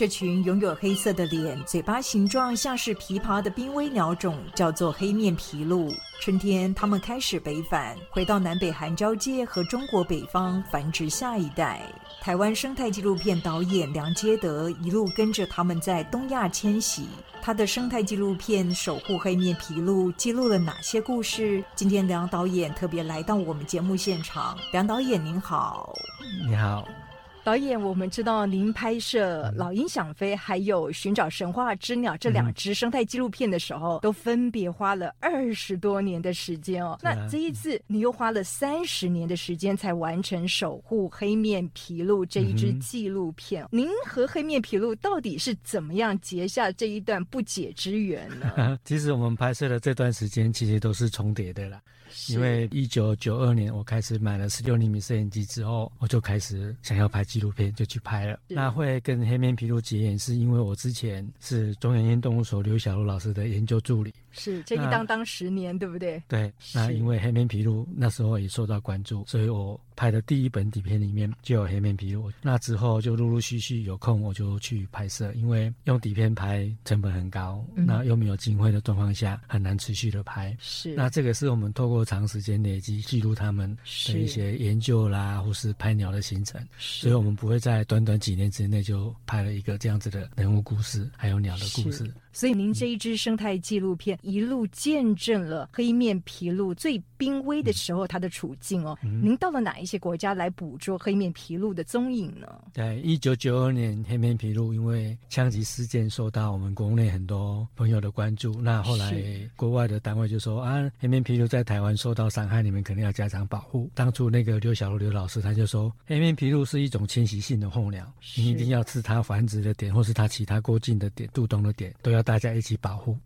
这群拥有黑色的脸、嘴巴形状像是琵琶的濒危鸟种，叫做黑面琵鹭。春天，它们开始北返，回到南北韩交界和中国北方繁殖下一代。台湾生态纪录片导演梁杰德一路跟着他们在东亚迁徙。他的生态纪录片《守护黑面琵鹭》记录了哪些故事？今天梁导演特别来到我们节目现场。梁导演您好，你好。导演，我们知道您拍摄《老鹰想飞》还有《寻找神话之鸟》这两支生态纪录片的时候，都分别花了二十多年的时间哦。那这一次，你又花了三十年的时间才完成《守护黑面琵鹭》这一支纪录片。您和黑面琵鹭到底是怎么样结下这一段不解之缘呢？其实我们拍摄的这段时间，其实都是重叠的啦。因为一九九二年我开始买了十六厘米摄影机之后，我就开始想要拍纪录片，就去拍了。那会跟黑面琵鹭结缘，是因为我之前是中原院动物所刘小璐老师的研究助理。是这一当当十年，对不对？对。那因为黑面琵鹭那时候也受到关注，所以我拍的第一本底片里面就有黑面琵鹭。那之后就陆陆续续有空我就去拍摄，因为用底片拍成本很高，那又没有经费的状况下，很难持续的拍。是。那这个是我们透过长时间累积记录他们的一些研究啦，或是拍鸟的行程，所以我们不会在短短几年之内就拍了一个这样子的人物故事，还有鸟的故事。所以您这一支生态纪录片一路见证了黑面琵鹭最濒危的时候它的处境哦。您到了哪一些国家来捕捉黑面琵鹭的踪影呢？在一九九二年，黑面琵鹭因为枪击事件受到我们国内很多朋友的关注。那后来国外的单位就说啊，黑面琵鹭在台湾受到伤害，你们肯定要加强保护。当初那个刘小璐刘老师他就说，黑面琵鹭是一种迁徙性的候鸟，你一定要吃它繁殖的点，或是它其他过境的点、渡冬的点，都要大家一起保护，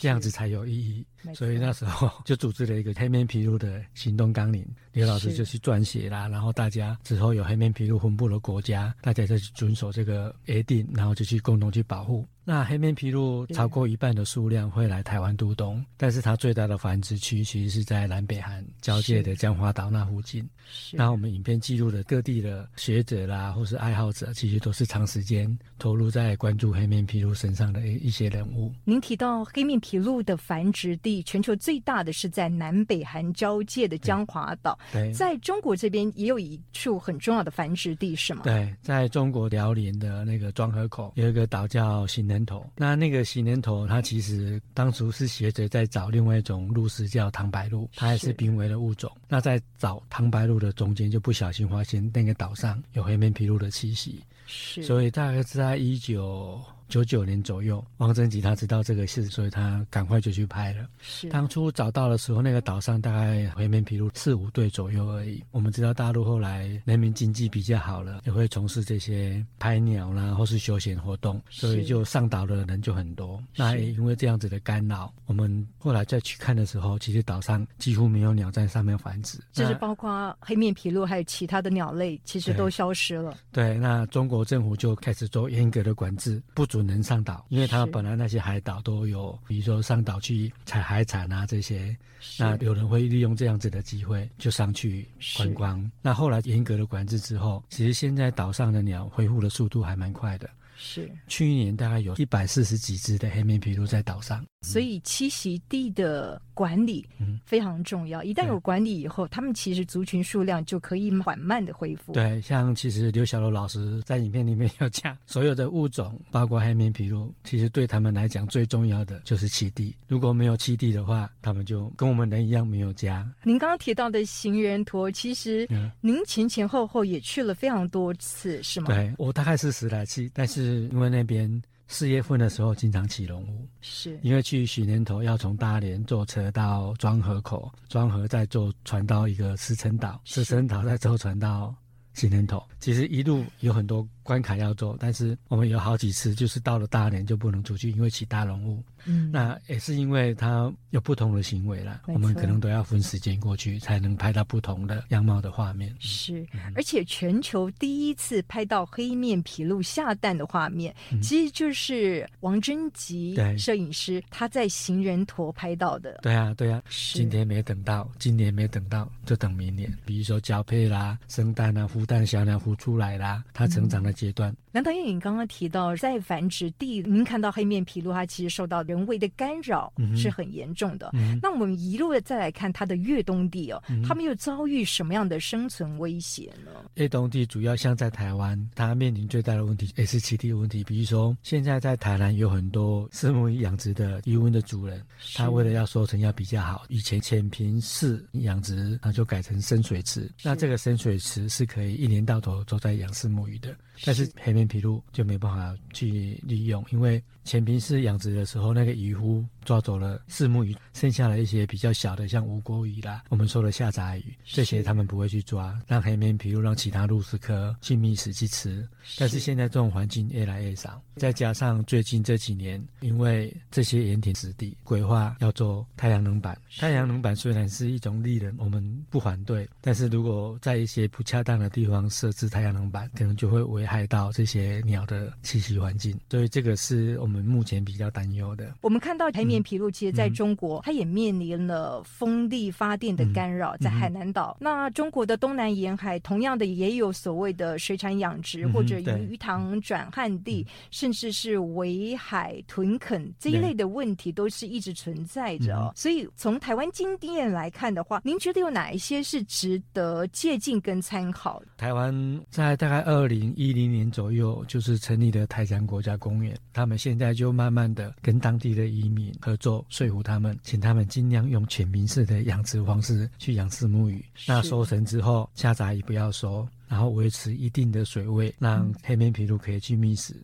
这样子才有意义。所以那时候就组织了一个黑面琵鹭的行动纲领，刘老师就去撰写啦。然后大家之后有黑面琵鹭分布的国家，大家再去遵守这个约定，然后就去共同去保护。那黑面琵鹭超过一半的数量会来台湾渡冬，但是它最大的繁殖区其实是在南北韩交界的江华岛那附近。那我们影片记录的各地的学者啦，或是爱好者，其实都是长时间投入在关注黑面琵鹭身上的一些人物。您提到黑面琵鹭的繁殖地。全球最大的是在南北韩交界的江华岛，对在中国这边也有一处很重要的繁殖地，是吗？对，在中国辽宁的那个庄河口有一个岛叫新人头，那那个洗年头它其实当初是学者在找另外一种鹿食叫唐白鹿，它也是濒危的物种。那在找唐白鹿的中间，就不小心发现那个岛上有黑面琵鹭的栖息，是，所以大概是在一九。九九年左右，王贞吉他知道这个事，所以他赶快就去拍了。是当初找到的时候，那个岛上大概黑面琵鹭四五对左右而已。我们知道大陆后来人民经济比较好了，也会从事这些拍鸟啦，或是休闲活动，所以就上岛的人就很多。那也因为这样子的干扰，我们后来再去看的时候，其实岛上几乎没有鸟在上面繁殖，就是包括黑面琵鹭还有其他的鸟类，其实都消失了。对，那中国政府就开始做严格的管制，不准。能上岛，因为他本来那些海岛都有，比如说上岛去采海产啊这些，那有人会利用这样子的机会就上去观光。那后来严格的管制之后，其实现在岛上的鸟恢复的速度还蛮快的。是，去年大概有一百四十几只的黑面琵鹭在岛上。所以栖息地的管理非常重要。一旦有管理以后，他们其实族群数量就可以缓慢的恢复。对，像其实刘小楼老师在影片里面有讲，所有的物种，包括黑面琵鹭，其实对他们来讲最重要的就是栖地。如果没有栖地的话，他们就跟我们人一样没有家。您刚刚提到的行人驼，其实您前前后后也去了非常多次，是吗？对我大概是十来次，但是因为那边。四月份的时候经常起龙雾，是。因为去许年头要从大连坐车到庄河口，庄河再坐船到一个石城岛，石城岛再坐船到许年头。其实一路有很多关卡要做，但是我们有好几次就是到了大连就不能出去，因为起大浓雾。嗯，那也是因为它有不同的行为了，我们可能都要分时间过去，才能拍到不同的样貌的画面。是，而且全球第一次拍到黑面琵鹭下蛋的画面，其实就是王贞吉摄影师他在行人陀拍到的。对啊，对啊，今天没等到，今年没等到，就等明年。比如说交配啦、生蛋啊、孵蛋、小鸟孵出来啦，它成长的阶段。梁导演，你刚刚提到在繁殖地，您看到黑面琵鹭，它其实受到人为的干扰是很严重的。那我们一路的再来看它的越冬地哦，他们又遭遇什么样的生存威胁呢？越冬地主要像在台湾，它面临最大的问题也是栖地问题。比如说，现在在台南有很多私募养殖的渔温的主人，他为了要收成要比较好，以前浅平式养殖，那就改成深水池。那这个深水池是可以一年到头都在养私募鱼的。但是黑面琵鹭就没办法去利用，因为前平式养殖的时候，那个渔夫抓走了四目鱼，剩下了一些比较小的，像无国鱼啦，我们说的下杂鱼，这些他们不会去抓，让黑面琵鹭让其他鹭鸶科去觅食去吃。但是现在这种环境越来越少，再加上最近这几年，因为这些盐田湿地规划要做太阳能板，太阳能板虽然是一种利润，我们不反对，但是如果在一些不恰当的地方设置太阳能板，可能就会危害到这些鸟的栖息环境，所以这个是我们目前比较担忧的。我们看到黑面琵鹭，其实在中国，它也面临了风力发电的干扰，在海南岛。那中国的东南沿海，同样的也有所谓的水产养殖或者鱼塘转旱地，甚至是围海屯垦这一类的问题，都是一直存在着。所以从台湾经验来看的话，您觉得有哪一些是值得借鉴跟参考？台湾在大概二零一零年左右，就是成立的台山国家公园，他们现在就慢慢的跟当地的移民合作，说服他们，请他们尽量用全民式的养殖方式去养殖木鱼。那收成之后，下杂鱼不要收。然后维持一定的水位，让黑面琵鹭可以去觅食。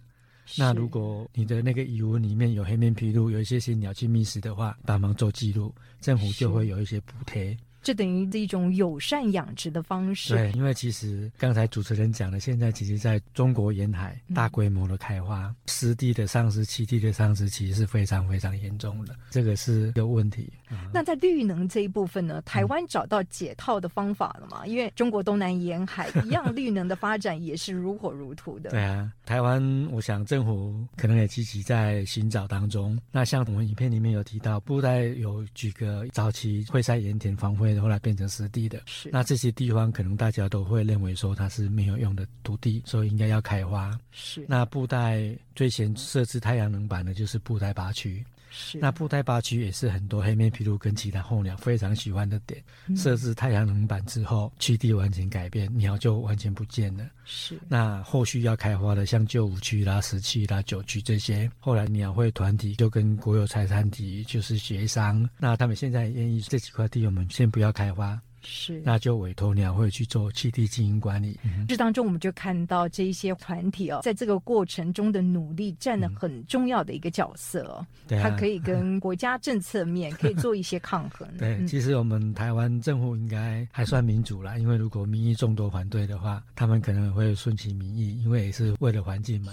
那如果你的那个渔温里面有黑面琵鹭，有一些些鸟去觅食的话，帮忙做记录，政府就会有一些补贴。这等于是一种友善养殖的方式。对，因为其实刚才主持人讲的，现在其实在中国沿海大规模的开发，湿地的丧失、栖地的丧失，其实是非常非常严重的，这个是个问题。那在绿能这一部分呢？台湾找到解套的方法了吗？因为中国东南沿海一样，绿能的发展也是如火如荼的。对啊，台湾我想政府可能也积极在寻找当中。那像我们影片里面有提到，布袋有几个早期会在盐田荒废。后来变成湿地的，是那这些地方可能大家都会认为说它是没有用的土地，所以应该要开花。是那布袋最先设置太阳能板的就是布袋八区，是那布袋八区也是很多黑面琵鹭跟其他候鸟非常喜欢的点。设置太阳能板之后，区地完全改变，鸟就完全不见了。是那后续要开花的，像旧五区啦、十区啦、九区这些，后来鸟会团体就跟国有财产体就是协商，那他们现在愿意这几块地，我们先不要开花。是，那就委托鸟会去做栖地经营管理。这当中，我们就看到这一些团体哦，在这个过程中的努力，占了很重要的一个角色哦。对，它可以跟国家政策面可以做一些抗衡。对，其实我们台湾政府应该还算民主啦，因为如果民意众多反对的话，他们可能会顺其民意，因为也是为了环境嘛。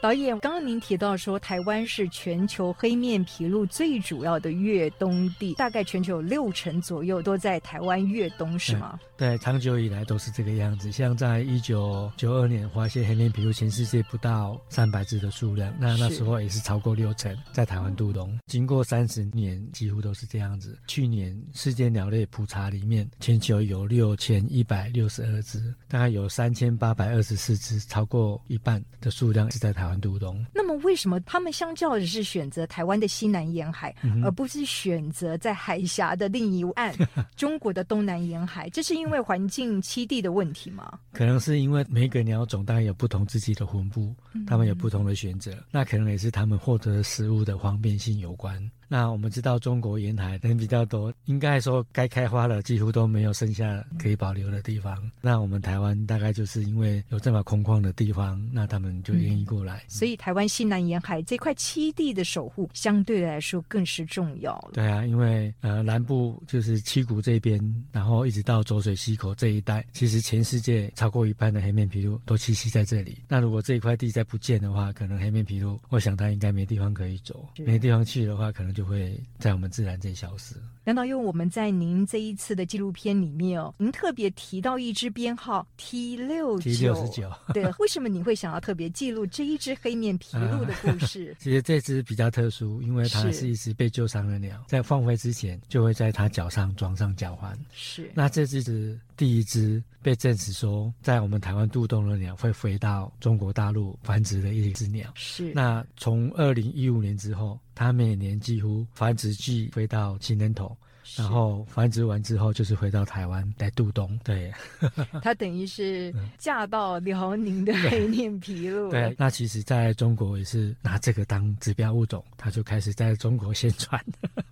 导演，刚刚您提到说，台湾是全球黑面琵鹭最主要的越冬地，大概全球有六成左右都在台湾越冬，是吗？对，长久以来都是这个样子。像在一九九二年发现黑面琵鹭，全世界不到三百只的数量，那那时候也是超过六成在台湾渡冬。经过三十年，几乎都是这样子。去年世界鸟类普查里面，全球有六千一百六十二只，大概有三千八百二十四只，超过一半的数量是在台。渡东。那么，为什么他们相较的是选择台湾的西南沿海，而不是选择在海峡的另一岸 中国的东南沿海？这是因为环境栖地的问题吗？可能是因为每个鸟种当然有不同自己的魂部，他们有不同的选择。那可能也是他们获得食物的方便性有关。那我们知道中国沿海人比较多，应该说该开花了几乎都没有剩下可以保留的地方。那我们台湾大概就是因为有这么空旷的地方，那他们就愿意过来。所以台湾西南沿海这块栖地的守护，相对来说更是重要了。对啊，因为呃南部就是七股这边，然后一直到浊水溪口这一带，其实全世界超过一半的黑面琵鹭都栖息在这里。那如果这一块地再不见的话，可能黑面琵鹭，我想它应该没地方可以走，没地方去的话，可能就就会在我们自然界消失。难道因为我们在您这一次的纪录片里面哦，您特别提到一只编号 T 六 T 六十九，对，为什么你会想要特别记录这一只黑面琵鹭的故事？其实这只比较特殊，因为它是一只被救伤的鸟，在放飞之前就会在它脚上装上脚环。是，那这只是第一只被证实说在我们台湾渡冬的鸟会飞到中国大陆繁殖的一只鸟。是，那从二零一五年之后，它每年几乎繁殖季飞到新人头。然后繁殖完之后，就是回到台湾来渡冬。对，他等于是嫁到辽宁的黑面琵鹭。对，那其实在中国也是拿这个当指标物种，他就开始在中国宣传。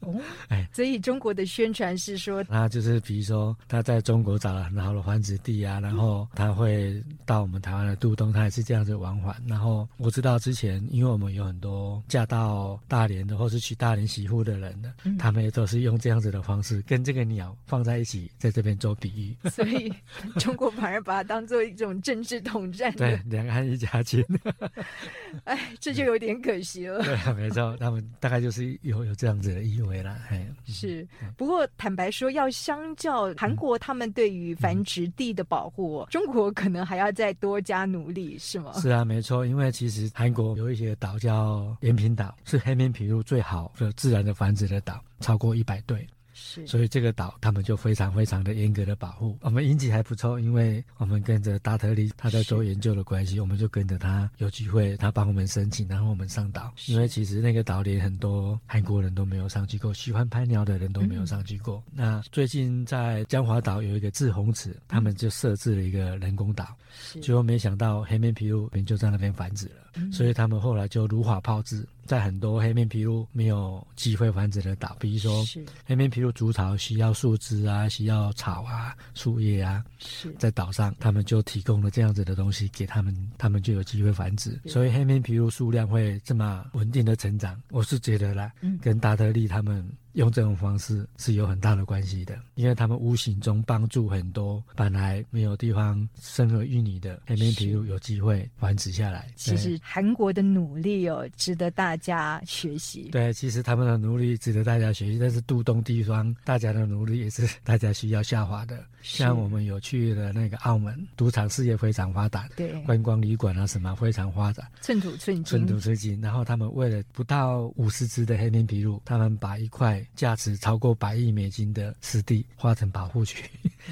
哦，哎，所以中国的宣传是说，那就是比如说他在中国找了很好的繁殖地啊，然后他会到我们台湾的渡冬，他也是这样子往返。然后我知道之前，因为我们有很多嫁到大连的，或是娶大连媳妇的人的，他们也都是用这样子的。方式跟这个鸟放在一起，在这边做比喻，所以中国反而把它当做一种政治统战。对，两岸一家亲。哎，这就有点可惜了。对，没错，他们大概就是有有这样子的意味了。哎，是。不过坦白说，要相较韩国，他们对于繁殖地的保护，中国可能还要再多加努力，是吗？是啊，没错。因为其实韩国有一些岛叫延平岛，是黑面琵鹭最好的自然的繁殖的岛，超过一百对。是，所以这个岛他们就非常非常的严格的保护。我们运气还不错，因为我们跟着达特利他在做研究的关系，我们就跟着他有机会，他帮我们申请，然后我们上岛。因为其实那个岛连很多韩国人都没有上去过，喜欢拍鸟的人都没有上去过。那最近在江华岛有一个志宏池，他们就设置了一个人工岛，结果没想到黑面琵鹭就在那边繁殖了，所以他们后来就如法炮制。在很多黑面琵鹭没有机会繁殖的岛，比如说黑面琵鹭筑巢需要树枝啊，需要草啊、树叶啊，在岛上他们就提供了这样子的东西给他们，他们就有机会繁殖，所以黑面琵鹭数量会这么稳定的成长。我是觉得啦，跟达德利他们。用这种方式是有很大的关系的，因为他们无形中帮助很多本来没有地方生儿育女的黑面琵鹭有机会繁殖下来。其实韩国的努力哦，值得大家学习。对，其实他们的努力值得大家学习，但是杜东地方大家的努力也是大家需要下滑的。像我们有去的那个澳门，赌场事业非常发达，对，观光旅馆啊什么非常发展，寸土寸金，寸土寸金。然后他们为了不到五十只的黑面琵鹭，他们把一块。价值超过百亿美金的湿地划成保护区，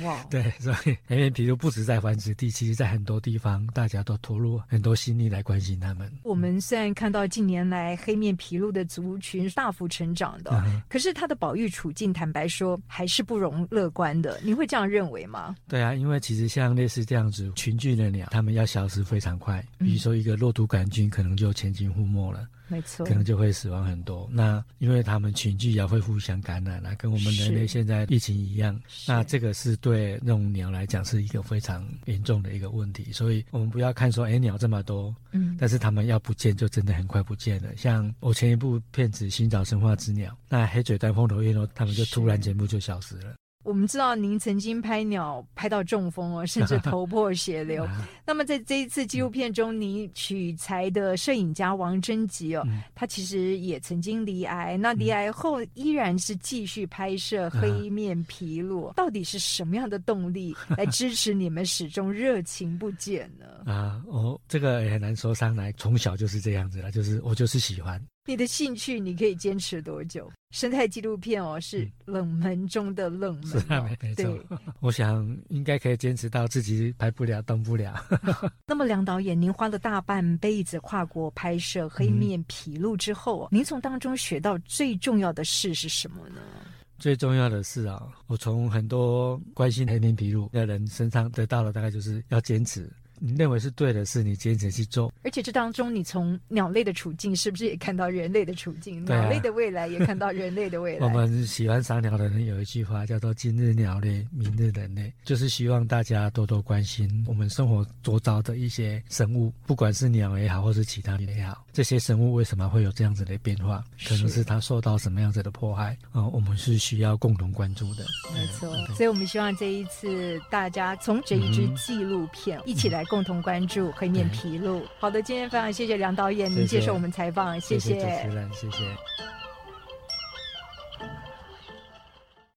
哇！对，所以黑面琵鹭不止在繁殖地，其实在很多地方，大家都投入很多心力来关心它们。我们虽然看到近年来黑面琵鹭的族群大幅成长的，可是它的保育处境，坦白说还是不容乐观的。你会这样认为吗？对啊，因为其实像类似这样子群聚的鸟，它们要消失非常快，比如说一个落毒杆菌，可能就前进覆没了。没错，可能就会死亡很多。那因为他们群聚也会互相感染啊，跟我们人类现在疫情一样。那这个是对那种鸟来讲是一个非常严重的一个问题。所以我们不要看说，哎，鸟这么多，嗯，但是它们要不见就真的很快不见了。像我前一部片子《寻找生化之鸟》，那黑嘴单凤头燕鸥，它们就突然全部就消失了。我们知道您曾经拍鸟拍到中风哦，甚至头破血流。那么在这一次纪录片中，你取材的摄影家王贞吉哦，他其实也曾经罹癌，那罹癌后依然是继续拍摄黑面琵鹭。到底是什么样的动力来支持你们始终热情不减呢？啊，哦，这个也很难说上来，从小就是这样子了，就是我就是喜欢。你的兴趣你可以坚持多久？生态纪录片哦，是冷门中的冷门。是啊，没错。我想应该可以坚持到自己拍不了、动不了。那么梁导演，您花了大半辈子跨国拍摄黑面琵鹭之后，您从当中学到最重要的事是什么呢？最重要的是啊，我从很多关心黑面琵鹭的人身上得到了，大概就是要坚持。你认为是对的事，你坚持去做。而且这当中，你从鸟类的处境，是不是也看到人类的处境？啊鸟类的未来也看到人类的未来。我们喜欢赏鸟的人有一句话叫做“今日鸟类，明日人类”，就是希望大家多多关心我们生活周遭的一些生物，不管是鸟也好，或是其他也好，这些生物为什么会有这样子的变化？可能是它受到什么样子的迫害啊、我们是需要共同关注的。没错，所以我们希望这一次大家从这一支嗯纪录片一起来共同关注黑面披露。好的，今天非常谢谢梁导演您接受我们采访，谢谢主持人，谢谢。